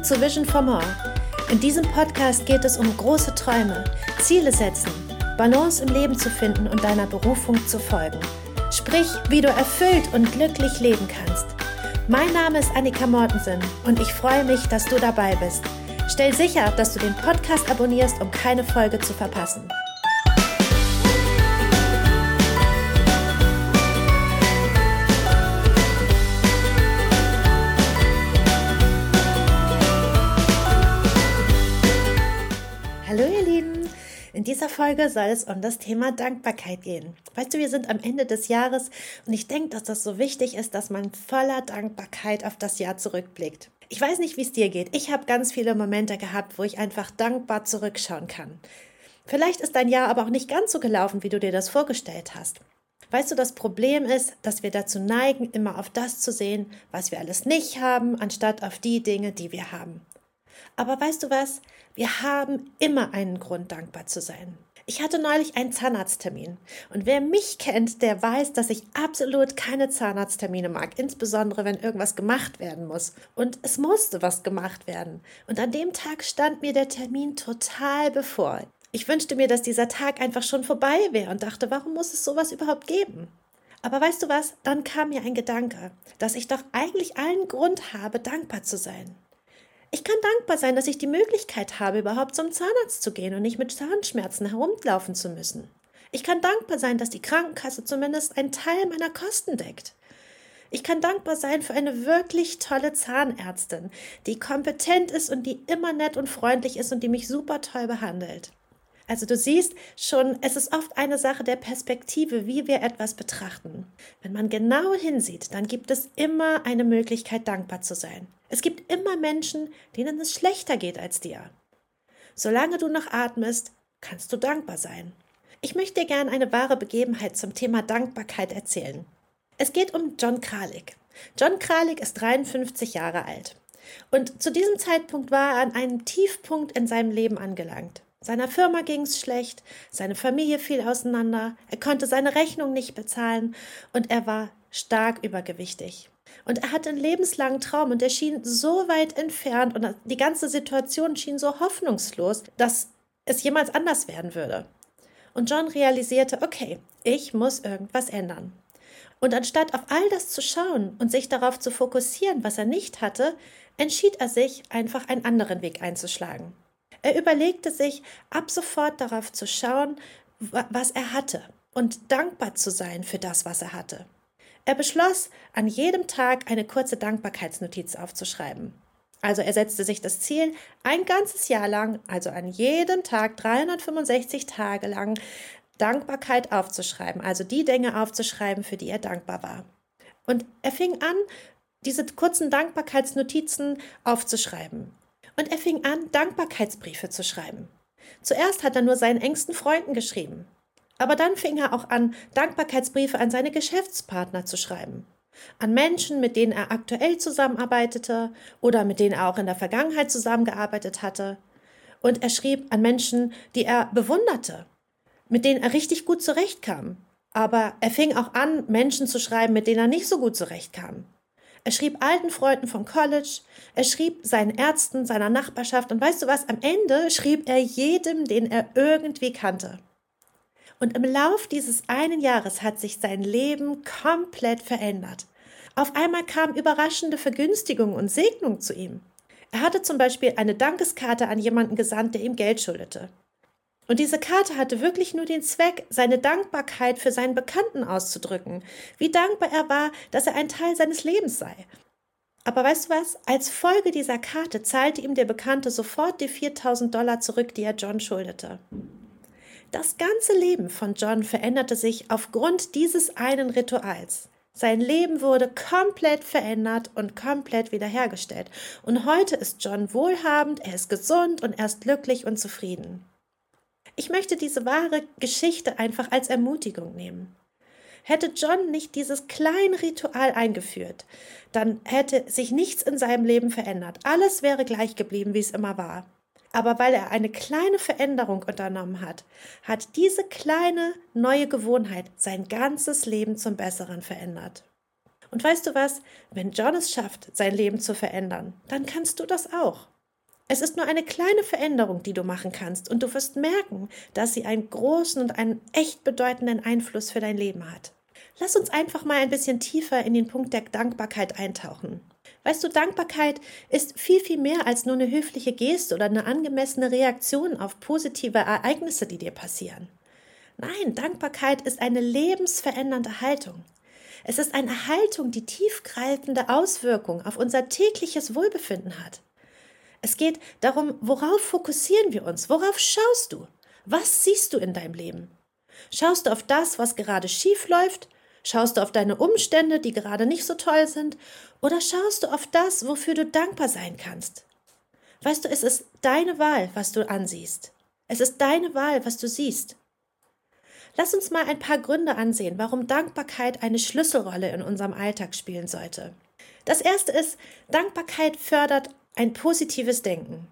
Willkommen zu Vision for More. In diesem Podcast geht es um große Träume, Ziele setzen, Balance im Leben zu finden und deiner Berufung zu folgen. Sprich, wie du erfüllt und glücklich leben kannst. Mein Name ist Annika Mortensen und ich freue mich, dass du dabei bist. Stell sicher, dass du den Podcast abonnierst, um keine Folge zu verpassen. Folge soll es um das Thema Dankbarkeit gehen. Weißt du, wir sind am Ende des Jahres und ich denke, dass das so wichtig ist, dass man voller Dankbarkeit auf das Jahr zurückblickt. Ich weiß nicht, wie es dir geht. Ich habe ganz viele Momente gehabt, wo ich einfach dankbar zurückschauen kann. Vielleicht ist dein Jahr aber auch nicht ganz so gelaufen, wie du dir das vorgestellt hast. Weißt du, das Problem ist, dass wir dazu neigen, immer auf das zu sehen, was wir alles nicht haben, anstatt auf die Dinge, die wir haben. Aber weißt du was? Wir haben immer einen Grund, dankbar zu sein. Ich hatte neulich einen Zahnarzttermin. Und wer mich kennt, der weiß, dass ich absolut keine Zahnarzttermine mag, insbesondere wenn irgendwas gemacht werden muss. Und es musste was gemacht werden. Und an dem Tag stand mir der Termin total bevor. Ich wünschte mir, dass dieser Tag einfach schon vorbei wäre und dachte, warum muss es sowas überhaupt geben? Aber weißt du was? Dann kam mir ein Gedanke, dass ich doch eigentlich allen Grund habe, dankbar zu sein. Ich kann dankbar sein, dass ich die Möglichkeit habe, überhaupt zum Zahnarzt zu gehen und nicht mit Zahnschmerzen herumlaufen zu müssen. Ich kann dankbar sein, dass die Krankenkasse zumindest einen Teil meiner Kosten deckt. Ich kann dankbar sein für eine wirklich tolle Zahnärztin, die kompetent ist und die immer nett und freundlich ist und die mich super toll behandelt. Also du siehst schon, es ist oft eine Sache der Perspektive, wie wir etwas betrachten. Wenn man genau hinsieht, dann gibt es immer eine Möglichkeit, dankbar zu sein. Es gibt immer Menschen, denen es schlechter geht als dir. Solange du noch atmest, kannst du dankbar sein. Ich möchte dir gerne eine wahre Begebenheit zum Thema Dankbarkeit erzählen. Es geht um John Kralik. John Kralik ist 53 Jahre alt. Und zu diesem Zeitpunkt war er an einem Tiefpunkt in seinem Leben angelangt. Seiner Firma ging es schlecht, seine Familie fiel auseinander, er konnte seine Rechnung nicht bezahlen und er war stark übergewichtig. Und er hatte einen lebenslangen Traum und er schien so weit entfernt und die ganze Situation schien so hoffnungslos, dass es jemals anders werden würde. Und John realisierte, okay, ich muss irgendwas ändern. Und anstatt auf all das zu schauen und sich darauf zu fokussieren, was er nicht hatte, entschied er sich, einfach einen anderen Weg einzuschlagen. Er überlegte sich, ab sofort darauf zu schauen, was er hatte und dankbar zu sein für das, was er hatte. Er beschloss, an jedem Tag eine kurze Dankbarkeitsnotiz aufzuschreiben. Also er setzte sich das Ziel, ein ganzes Jahr lang, also an jedem Tag 365 Tage lang, Dankbarkeit aufzuschreiben, also die Dinge aufzuschreiben, für die er dankbar war. Und er fing an, diese kurzen Dankbarkeitsnotizen aufzuschreiben. Und er fing an, Dankbarkeitsbriefe zu schreiben. Zuerst hat er nur seinen engsten Freunden geschrieben. Aber dann fing er auch an, Dankbarkeitsbriefe an seine Geschäftspartner zu schreiben. An Menschen, mit denen er aktuell zusammenarbeitete oder mit denen er auch in der Vergangenheit zusammengearbeitet hatte. Und er schrieb an Menschen, die er bewunderte, mit denen er richtig gut zurechtkam. Aber er fing auch an, Menschen zu schreiben, mit denen er nicht so gut zurechtkam. Er schrieb alten Freunden vom College, er schrieb seinen Ärzten, seiner Nachbarschaft und weißt du was, am Ende schrieb er jedem, den er irgendwie kannte. Und im Lauf dieses einen Jahres hat sich sein Leben komplett verändert. Auf einmal kamen überraschende Vergünstigungen und Segnungen zu ihm. Er hatte zum Beispiel eine Dankeskarte an jemanden gesandt, der ihm Geld schuldete. Und diese Karte hatte wirklich nur den Zweck, seine Dankbarkeit für seinen Bekannten auszudrücken, wie dankbar er war, dass er ein Teil seines Lebens sei. Aber weißt du was? Als Folge dieser Karte zahlte ihm der Bekannte sofort die 4000 Dollar zurück, die er John schuldete. Das ganze Leben von John veränderte sich aufgrund dieses einen Rituals. Sein Leben wurde komplett verändert und komplett wiederhergestellt. Und heute ist John wohlhabend, er ist gesund und er ist glücklich und zufrieden. Ich möchte diese wahre Geschichte einfach als Ermutigung nehmen. Hätte John nicht dieses kleine Ritual eingeführt, dann hätte sich nichts in seinem Leben verändert. Alles wäre gleich geblieben, wie es immer war. Aber weil er eine kleine Veränderung unternommen hat, hat diese kleine neue Gewohnheit sein ganzes Leben zum Besseren verändert. Und weißt du was? Wenn John es schafft, sein Leben zu verändern, dann kannst du das auch. Es ist nur eine kleine Veränderung, die du machen kannst, und du wirst merken, dass sie einen großen und einen echt bedeutenden Einfluss für dein Leben hat. Lass uns einfach mal ein bisschen tiefer in den Punkt der Dankbarkeit eintauchen. Weißt du, Dankbarkeit ist viel, viel mehr als nur eine höfliche Geste oder eine angemessene Reaktion auf positive Ereignisse, die dir passieren. Nein, Dankbarkeit ist eine lebensverändernde Haltung. Es ist eine Haltung, die tiefgreifende Auswirkungen auf unser tägliches Wohlbefinden hat. Es geht darum, worauf fokussieren wir uns? Worauf schaust du? Was siehst du in deinem Leben? Schaust du auf das, was gerade schief läuft? Schaust du auf deine Umstände, die gerade nicht so toll sind? Oder schaust du auf das, wofür du dankbar sein kannst? Weißt du, es ist deine Wahl, was du ansiehst. Es ist deine Wahl, was du siehst. Lass uns mal ein paar Gründe ansehen, warum Dankbarkeit eine Schlüsselrolle in unserem Alltag spielen sollte. Das erste ist, Dankbarkeit fördert ein positives Denken.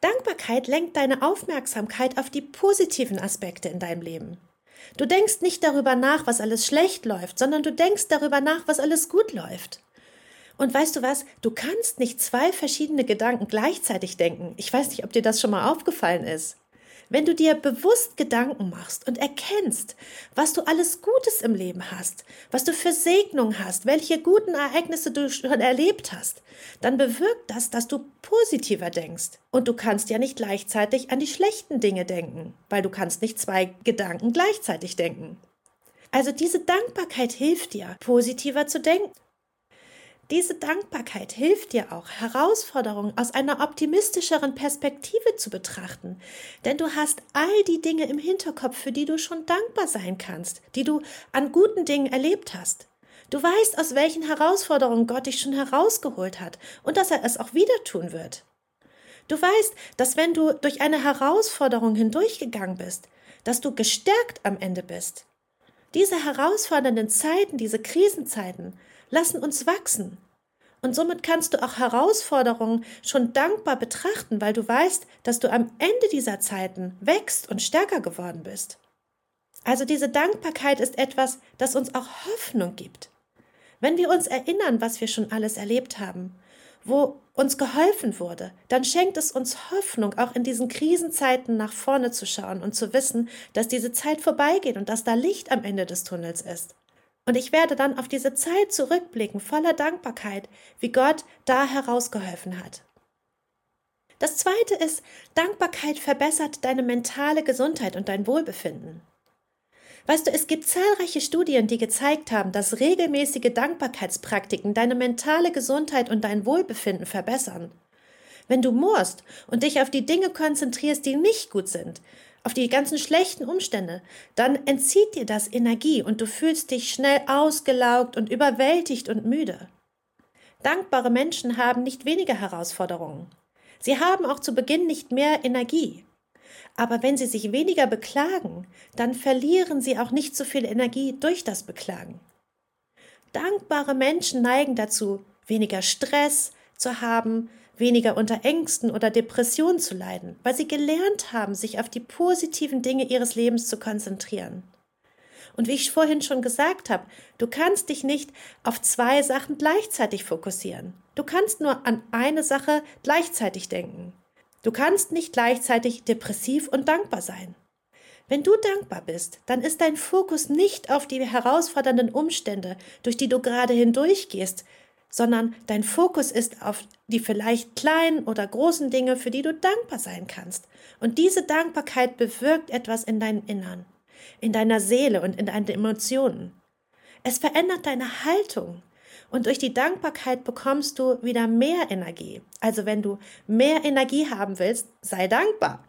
Dankbarkeit lenkt deine Aufmerksamkeit auf die positiven Aspekte in deinem Leben. Du denkst nicht darüber nach, was alles schlecht läuft, sondern du denkst darüber nach, was alles gut läuft. Und weißt du was? Du kannst nicht zwei verschiedene Gedanken gleichzeitig denken. Ich weiß nicht, ob dir das schon mal aufgefallen ist. Wenn du dir bewusst Gedanken machst und erkennst, was du alles Gutes im Leben hast, was du für Segnung hast, welche guten Ereignisse du schon erlebt hast, dann bewirkt das, dass du positiver denkst. Und du kannst ja nicht gleichzeitig an die schlechten Dinge denken, weil du kannst nicht zwei Gedanken gleichzeitig denken. Also diese Dankbarkeit hilft dir, positiver zu denken. Diese Dankbarkeit hilft dir auch, Herausforderungen aus einer optimistischeren Perspektive zu betrachten. Denn du hast all die Dinge im Hinterkopf, für die du schon dankbar sein kannst, die du an guten Dingen erlebt hast. Du weißt, aus welchen Herausforderungen Gott dich schon herausgeholt hat und dass er es auch wieder tun wird. Du weißt, dass wenn du durch eine Herausforderung hindurchgegangen bist, dass du gestärkt am Ende bist. Diese herausfordernden Zeiten, diese Krisenzeiten, lassen uns wachsen. Und somit kannst du auch Herausforderungen schon dankbar betrachten, weil du weißt, dass du am Ende dieser Zeiten wächst und stärker geworden bist. Also diese Dankbarkeit ist etwas, das uns auch Hoffnung gibt. Wenn wir uns erinnern, was wir schon alles erlebt haben, wo uns geholfen wurde, dann schenkt es uns Hoffnung, auch in diesen Krisenzeiten nach vorne zu schauen und zu wissen, dass diese Zeit vorbeigeht und dass da Licht am Ende des Tunnels ist. Und ich werde dann auf diese Zeit zurückblicken, voller Dankbarkeit, wie Gott da herausgeholfen hat. Das zweite ist, Dankbarkeit verbessert deine mentale Gesundheit und dein Wohlbefinden. Weißt du, es gibt zahlreiche Studien, die gezeigt haben, dass regelmäßige Dankbarkeitspraktiken deine mentale Gesundheit und dein Wohlbefinden verbessern. Wenn du murrst und dich auf die Dinge konzentrierst, die nicht gut sind, auf die ganzen schlechten Umstände, dann entzieht dir das Energie und du fühlst dich schnell ausgelaugt und überwältigt und müde. Dankbare Menschen haben nicht weniger Herausforderungen. Sie haben auch zu Beginn nicht mehr Energie. Aber wenn sie sich weniger beklagen, dann verlieren sie auch nicht so viel Energie durch das Beklagen. Dankbare Menschen neigen dazu, weniger Stress zu haben, weniger unter Ängsten oder Depressionen zu leiden, weil sie gelernt haben, sich auf die positiven Dinge ihres Lebens zu konzentrieren. Und wie ich vorhin schon gesagt habe, du kannst dich nicht auf zwei Sachen gleichzeitig fokussieren. Du kannst nur an eine Sache gleichzeitig denken. Du kannst nicht gleichzeitig depressiv und dankbar sein. Wenn du dankbar bist, dann ist dein Fokus nicht auf die herausfordernden Umstände, durch die du gerade hindurchgehst, sondern dein Fokus ist auf die vielleicht kleinen oder großen Dinge, für die du dankbar sein kannst. Und diese Dankbarkeit bewirkt etwas in deinem Innern, in deiner Seele und in deinen Emotionen. Es verändert deine Haltung. Und durch die Dankbarkeit bekommst du wieder mehr Energie. Also wenn du mehr Energie haben willst, sei dankbar.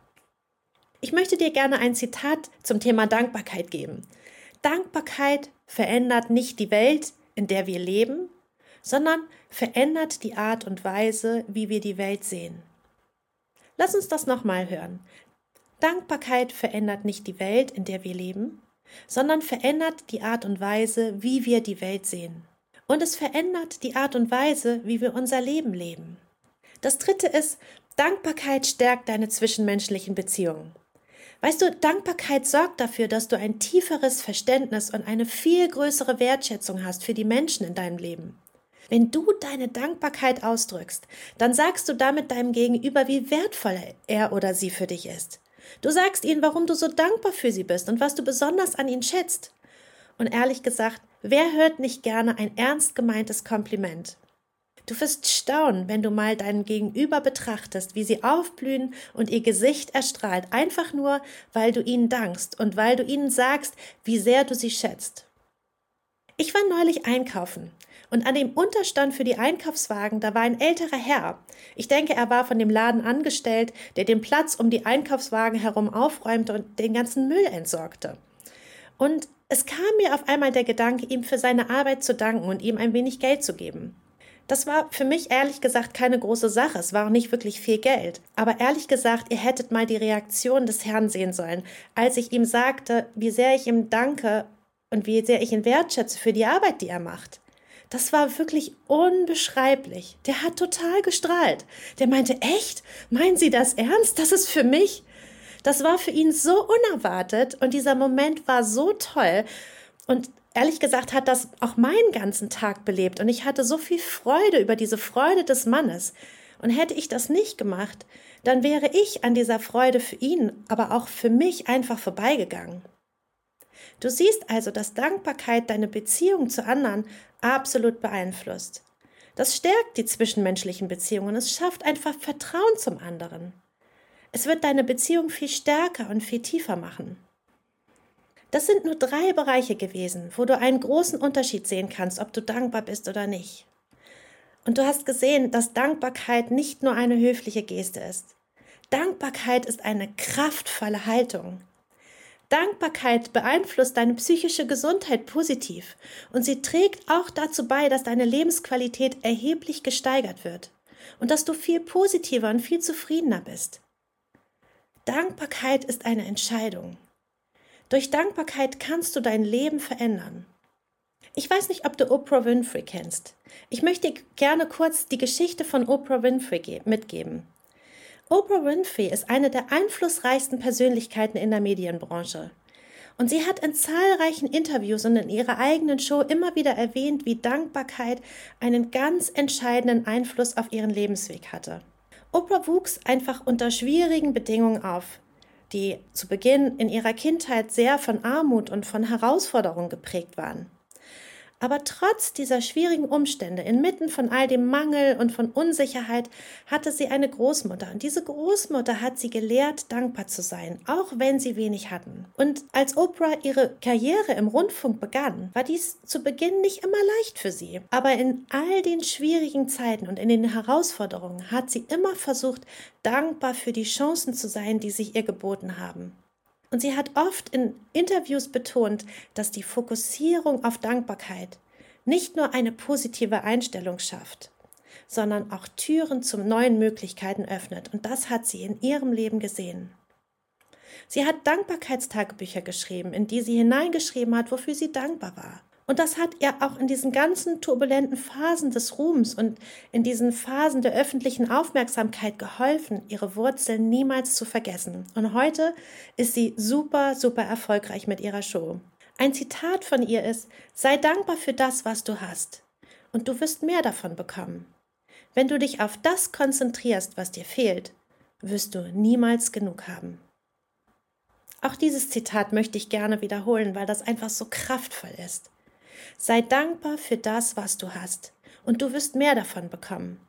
Ich möchte dir gerne ein Zitat zum Thema Dankbarkeit geben. Dankbarkeit verändert nicht die Welt, in der wir leben, sondern verändert die Art und Weise, wie wir die Welt sehen. Lass uns das nochmal hören. Dankbarkeit verändert nicht die Welt, in der wir leben, sondern verändert die Art und Weise, wie wir die Welt sehen. Und es verändert die Art und Weise, wie wir unser Leben leben. Das dritte ist, Dankbarkeit stärkt deine zwischenmenschlichen Beziehungen. Weißt du, Dankbarkeit sorgt dafür, dass du ein tieferes Verständnis und eine viel größere Wertschätzung hast für die Menschen in deinem Leben. Wenn du deine Dankbarkeit ausdrückst, dann sagst du damit deinem Gegenüber, wie wertvoll er oder sie für dich ist. Du sagst ihnen, warum du so dankbar für sie bist und was du besonders an ihnen schätzt. Und ehrlich gesagt, wer hört nicht gerne ein ernst gemeintes Kompliment? Du wirst staunen, wenn du mal deinen Gegenüber betrachtest, wie sie aufblühen und ihr Gesicht erstrahlt, einfach nur, weil du ihnen dankst und weil du ihnen sagst, wie sehr du sie schätzt. Ich war neulich einkaufen und an dem Unterstand für die Einkaufswagen, da war ein älterer Herr. Ich denke, er war von dem Laden angestellt, der den Platz um die Einkaufswagen herum aufräumte und den ganzen Müll entsorgte. Und es kam mir auf einmal der Gedanke, ihm für seine Arbeit zu danken und ihm ein wenig Geld zu geben. Das war für mich ehrlich gesagt keine große Sache. Es war auch nicht wirklich viel Geld. Aber ehrlich gesagt, ihr hättet mal die Reaktion des Herrn sehen sollen, als ich ihm sagte, wie sehr ich ihm danke und wie sehr ich ihn wertschätze für die Arbeit, die er macht. Das war wirklich unbeschreiblich. Der hat total gestrahlt. Der meinte, echt? Meinen Sie das ernst? Das ist für mich? Das war für ihn so unerwartet und dieser Moment war so toll. Und ehrlich gesagt hat das auch meinen ganzen Tag belebt und ich hatte so viel Freude über diese Freude des Mannes. Und hätte ich das nicht gemacht, dann wäre ich an dieser Freude für ihn, aber auch für mich einfach vorbeigegangen. Du siehst also, dass Dankbarkeit deine Beziehung zu anderen absolut beeinflusst. Das stärkt die zwischenmenschlichen Beziehungen, es schafft einfach Vertrauen zum anderen. Es wird deine Beziehung viel stärker und viel tiefer machen. Das sind nur drei Bereiche gewesen, wo du einen großen Unterschied sehen kannst, ob du dankbar bist oder nicht. Und du hast gesehen, dass Dankbarkeit nicht nur eine höfliche Geste ist. Dankbarkeit ist eine kraftvolle Haltung. Dankbarkeit beeinflusst deine psychische Gesundheit positiv und sie trägt auch dazu bei, dass deine Lebensqualität erheblich gesteigert wird und dass du viel positiver und viel zufriedener bist. Dankbarkeit ist eine Entscheidung. Durch Dankbarkeit kannst du dein Leben verändern. Ich weiß nicht, ob du Oprah Winfrey kennst. Ich möchte gerne kurz die Geschichte von Oprah Winfrey mitgeben. Oprah Winfrey ist eine der einflussreichsten Persönlichkeiten in der Medienbranche. Und sie hat in zahlreichen Interviews und in ihrer eigenen Show immer wieder erwähnt, wie Dankbarkeit einen ganz entscheidenden Einfluss auf ihren Lebensweg hatte. Oprah wuchs einfach unter schwierigen Bedingungen auf die zu Beginn in ihrer Kindheit sehr von Armut und von Herausforderungen geprägt waren. Aber trotz dieser schwierigen Umstände, inmitten von all dem Mangel und von Unsicherheit, hatte sie eine Großmutter. Und diese Großmutter hat sie gelehrt, dankbar zu sein, auch wenn sie wenig hatten. Und als Oprah ihre Karriere im Rundfunk begann, war dies zu Beginn nicht immer leicht für sie. Aber in all den schwierigen Zeiten und in den Herausforderungen hat sie immer versucht, dankbar für die Chancen zu sein, die sich ihr geboten haben. Und sie hat oft in Interviews betont, dass die Fokussierung auf Dankbarkeit nicht nur eine positive Einstellung schafft, sondern auch Türen zu neuen Möglichkeiten öffnet. Und das hat sie in ihrem Leben gesehen. Sie hat Dankbarkeitstagebücher geschrieben, in die sie hineingeschrieben hat, wofür sie dankbar war. Und das hat ihr auch in diesen ganzen turbulenten Phasen des Ruhms und in diesen Phasen der öffentlichen Aufmerksamkeit geholfen, ihre Wurzeln niemals zu vergessen. Und heute ist sie super, super erfolgreich mit ihrer Show. Ein Zitat von ihr ist, sei dankbar für das, was du hast, und du wirst mehr davon bekommen. Wenn du dich auf das konzentrierst, was dir fehlt, wirst du niemals genug haben. Auch dieses Zitat möchte ich gerne wiederholen, weil das einfach so kraftvoll ist. Sei dankbar für das, was du hast, und du wirst mehr davon bekommen.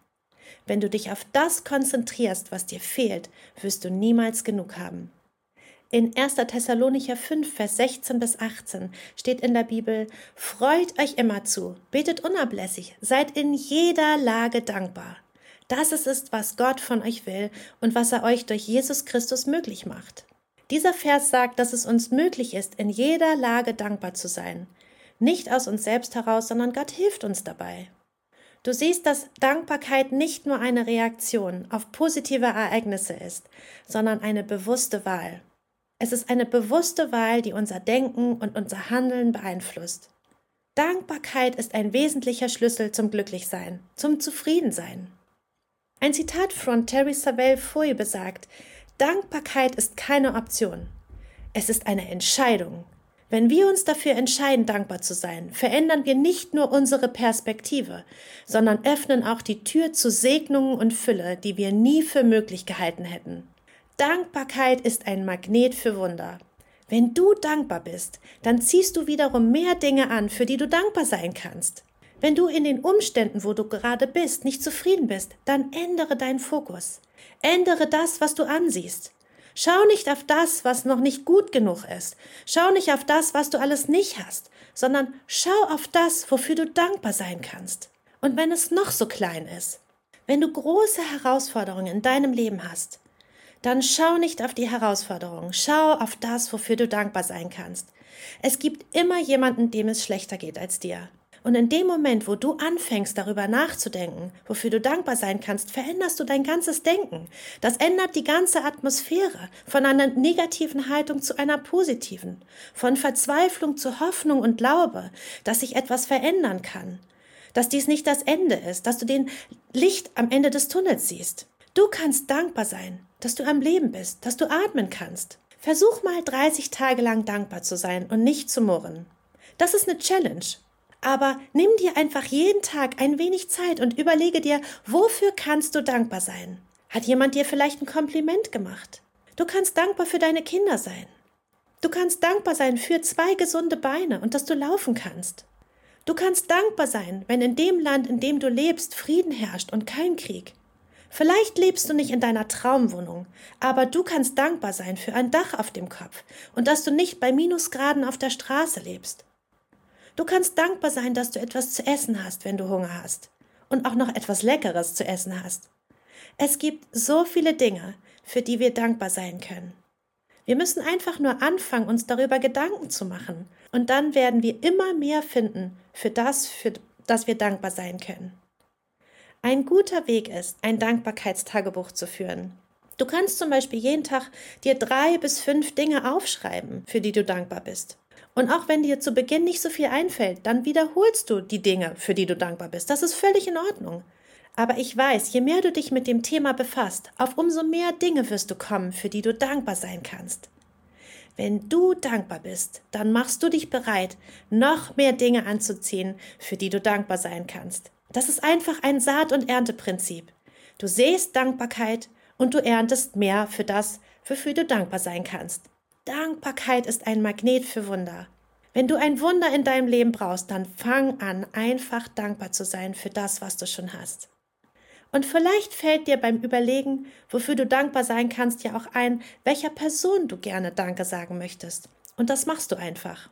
Wenn du dich auf das konzentrierst, was dir fehlt, wirst du niemals genug haben. In 1. Thessalonicher 5, Vers 16 bis 18 steht in der Bibel, Freut euch immer zu, betet unablässig, seid in jeder Lage dankbar. Das ist es, was Gott von euch will und was er euch durch Jesus Christus möglich macht. Dieser Vers sagt, dass es uns möglich ist, in jeder Lage dankbar zu sein. Nicht aus uns selbst heraus, sondern Gott hilft uns dabei. Du siehst, dass Dankbarkeit nicht nur eine Reaktion auf positive Ereignisse ist, sondern eine bewusste Wahl. Es ist eine bewusste Wahl, die unser Denken und unser Handeln beeinflusst. Dankbarkeit ist ein wesentlicher Schlüssel zum Glücklichsein, zum Zufriedensein. Ein Zitat von Terry Savelle Foy besagt, Dankbarkeit ist keine Option, Es ist eine Entscheidung. Wenn wir uns dafür entscheiden, dankbar zu sein, verändern wir nicht nur unsere Perspektive, sondern öffnen auch die Tür zu Segnungen und Fülle, die wir nie für möglich gehalten hätten. Dankbarkeit ist ein Magnet für Wunder. Wenn du dankbar bist, dann ziehst du wiederum mehr Dinge an, für die du dankbar sein kannst. Wenn du in den Umständen, wo du gerade bist, nicht zufrieden bist, dann ändere deinen Fokus. Ändere das, was du ansiehst. Schau nicht auf das, was noch nicht gut genug ist. Schau nicht auf das, was du alles nicht hast, sondern schau auf das, wofür du dankbar sein kannst. Und wenn es noch so klein ist, wenn du große Herausforderungen in deinem Leben hast, dann schau nicht auf die Herausforderungen, schau auf das, wofür du dankbar sein kannst. Es gibt immer jemanden, dem es schlechter geht als dir. Und in dem Moment, wo du anfängst, darüber nachzudenken, wofür du dankbar sein kannst, veränderst du dein ganzes Denken. Das ändert die ganze Atmosphäre von einer negativen Haltung zu einer positiven, von Verzweiflung zu Hoffnung und Glaube, dass sich etwas verändern kann, dass dies nicht das Ende ist, dass du den Licht am Ende des Tunnels siehst. Du kannst dankbar sein, dass du am Leben bist, dass du atmen kannst. Versuch mal 30 Tage lang dankbar zu sein und nicht zu murren. Das ist eine Challenge. Aber nimm dir einfach jeden Tag ein wenig Zeit und überlege dir, wofür kannst du dankbar sein? Hat jemand dir vielleicht ein Kompliment gemacht? Du kannst dankbar für deine Kinder sein. Du kannst dankbar sein für zwei gesunde Beine und dass du laufen kannst. Du kannst dankbar sein, wenn in dem Land, in dem du lebst, Frieden herrscht und kein Krieg. Vielleicht lebst du nicht in deiner Traumwohnung, aber du kannst dankbar sein für ein Dach auf dem Kopf und dass du nicht bei Minusgraden auf der Straße lebst. Du kannst dankbar sein, dass du etwas zu essen hast, wenn du Hunger hast und auch noch etwas Leckeres zu essen hast. Es gibt so viele Dinge, für die wir dankbar sein können. Wir müssen einfach nur anfangen, uns darüber Gedanken zu machen, und dann werden wir immer mehr finden für das, für das wir dankbar sein können. Ein guter Weg ist, ein Dankbarkeitstagebuch zu führen. Du kannst zum Beispiel jeden Tag dir drei bis fünf Dinge aufschreiben, für die du dankbar bist. Und auch wenn dir zu Beginn nicht so viel einfällt, dann wiederholst du die Dinge, für die du dankbar bist. Das ist völlig in Ordnung. Aber ich weiß, je mehr du dich mit dem Thema befasst, auf umso mehr Dinge wirst du kommen, für die du dankbar sein kannst. Wenn du dankbar bist, dann machst du dich bereit, noch mehr Dinge anzuziehen, für die du dankbar sein kannst. Das ist einfach ein Saat- und Ernteprinzip. Du sähst Dankbarkeit und du erntest mehr für das, wofür du dankbar sein kannst. Dankbarkeit ist ein Magnet für Wunder. Wenn du ein Wunder in deinem Leben brauchst, dann fang an, einfach dankbar zu sein für das, was du schon hast. Und vielleicht fällt dir beim Überlegen, wofür du dankbar sein kannst, ja auch ein, welcher Person du gerne Danke sagen möchtest. Und das machst du einfach.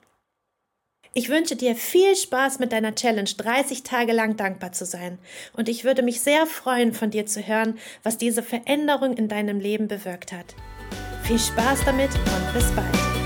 Ich wünsche dir viel Spaß mit deiner Challenge, 30 Tage lang dankbar zu sein. Und ich würde mich sehr freuen, von dir zu hören, was diese Veränderung in deinem Leben bewirkt hat. Viel Spaß damit und bis bald.